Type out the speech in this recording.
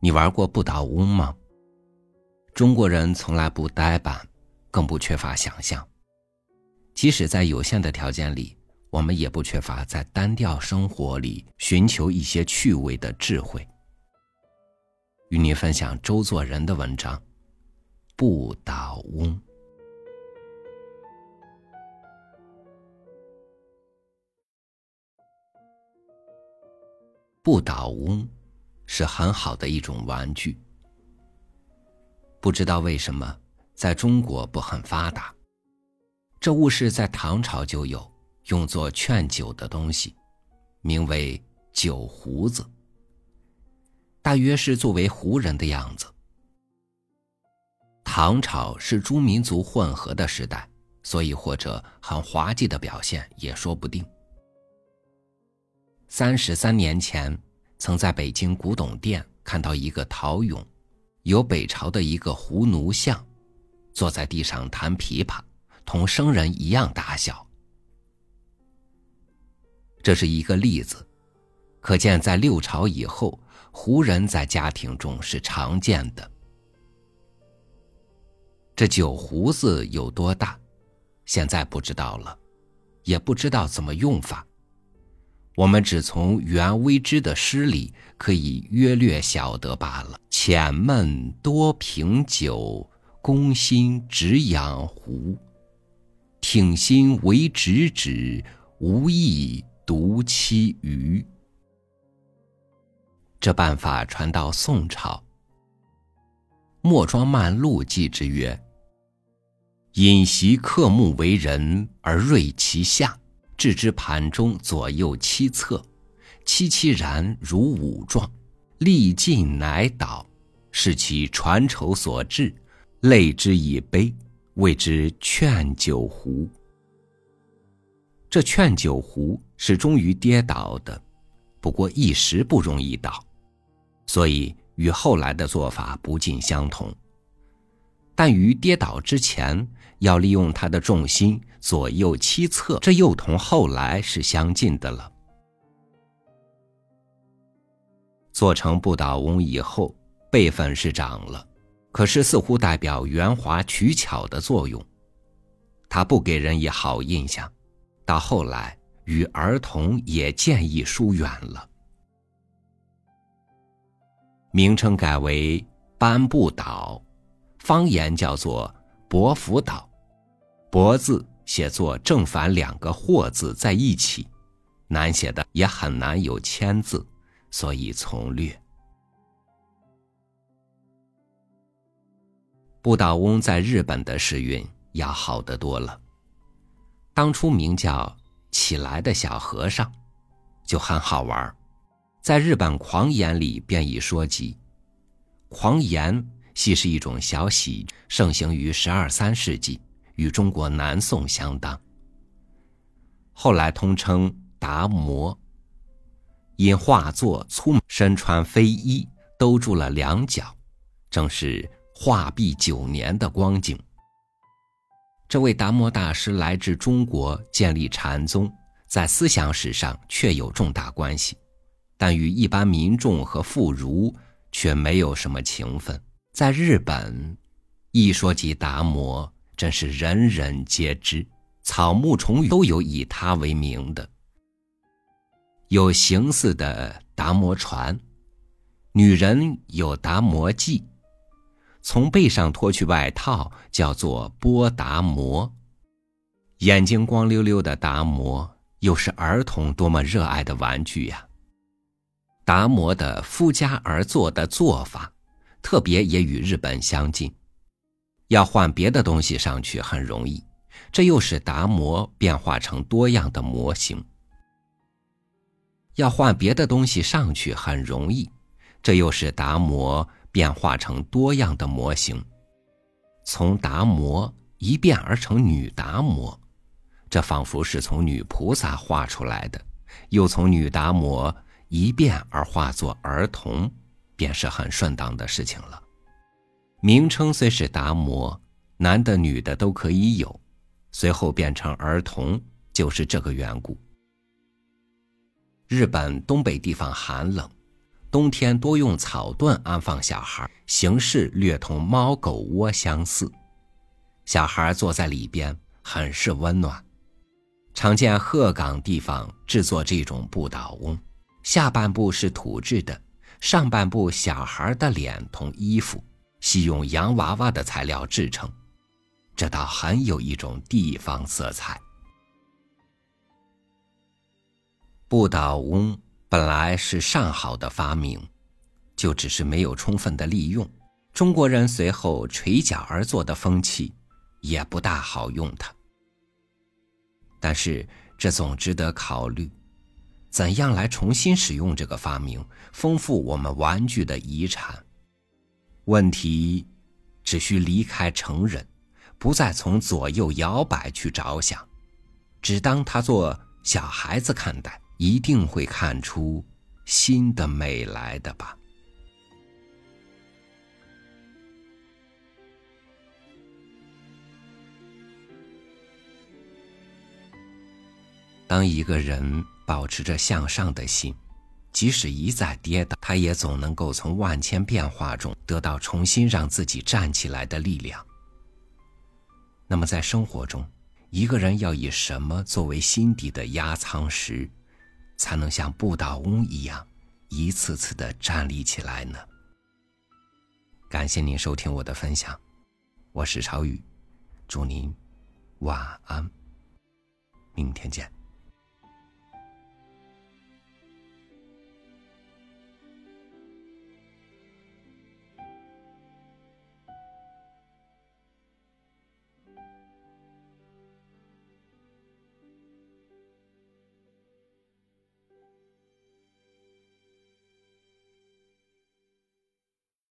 你玩过不倒翁吗？中国人从来不呆板，更不缺乏想象。即使在有限的条件里，我们也不缺乏在单调生活里寻求一些趣味的智慧。与您分享周作人的文章《不倒翁》。不倒翁是很好的一种玩具。不知道为什么，在中国不很发达。这物是在唐朝就有，用作劝酒的东西，名为酒壶子。大约是作为胡人的样子。唐朝是诸民族混合的时代，所以或者很滑稽的表现也说不定。三十三年前，曾在北京古董店看到一个陶俑。有北朝的一个胡奴像，坐在地上弹琵琶，同生人一样大小。这是一个例子，可见在六朝以后，胡人在家庭中是常见的。这酒壶子有多大，现在不知道了，也不知道怎么用法。我们只从袁微之的诗里可以约略晓得罢了。浅闷多凭酒，攻心只养壶。挺心为直指，无意独其余。这办法传到宋朝，莫庄漫录记之曰：“饮习刻木为人，而锐其下。”置之盘中，左右七侧，凄凄然如五状，力尽乃倒，是其传愁所致，泪之以悲，谓之劝酒壶。这劝酒壶是终于跌倒的，不过一时不容易倒，所以与后来的做法不尽相同。但于跌倒之前，要利用它的重心左右七侧，这又同后来是相近的了。做成不倒翁以后，辈分是长了，可是似乎代表圆滑取巧的作用，他不给人以好印象。到后来，与儿童也渐易疏远了，名称改为班不倒。方言叫做“伯福岛”，“伯”字写作正反两个“或”字在一起，难写的也很难有签字，所以从略。不倒翁在日本的时运要好得多了。当初名叫“起来的小和尚”，就很好玩，在日本狂言里便已说及，狂言。系是一种小喜，盛行于十二三世纪，与中国南宋相当。后来通称达摩。因画作粗，身穿飞衣，兜住了两脚，正是画壁九年的光景。这位达摩大师来至中国，建立禅宗，在思想史上确有重大关系，但与一般民众和妇孺却没有什么情分。在日本，一说起达摩，真是人人皆知，草木虫鱼都有以它为名的。有形似的达摩船，女人有达摩髻，从背上脱去外套叫做波达摩。眼睛光溜溜的达摩，又是儿童多么热爱的玩具呀！达摩的夫家而坐的做法。特别也与日本相近，要换别的东西上去很容易，这又使达摩变化成多样的模型。要换别的东西上去很容易，这又使达摩变化成多样的模型。从达摩一变而成女达摩，这仿佛是从女菩萨画出来的；又从女达摩一变而化作儿童。便是很顺当的事情了。名称虽是达摩，男的女的都可以有，随后变成儿童，就是这个缘故。日本东北地方寒冷，冬天多用草墩安放小孩，形式略同猫狗窝相似。小孩坐在里边，很是温暖。常见鹤岗地方制作这种不倒翁，下半部是土制的，上半部小孩的脸同衣服，系用洋娃娃的材料制成，这倒很有一种地方色彩。不倒翁本来是上好的发明，就只是没有充分的利用。中国人随后垂脚而坐的风气，也不大好用它。但是这总值得考虑，怎样来重新使用这个发明，丰富我们玩具的遗产？问题只需离开成人，不再从左右摇摆去着想，只当他做小孩子看待，一定会看出新的美来的吧。当一个人保持着向上的心，即使一再跌倒，他也总能够从万千变化中得到重新让自己站起来的力量。那么，在生活中，一个人要以什么作为心底的压舱石，才能像不倒翁一样，一次次的站立起来呢？感谢您收听我的分享，我是朝宇，祝您晚安，明天见。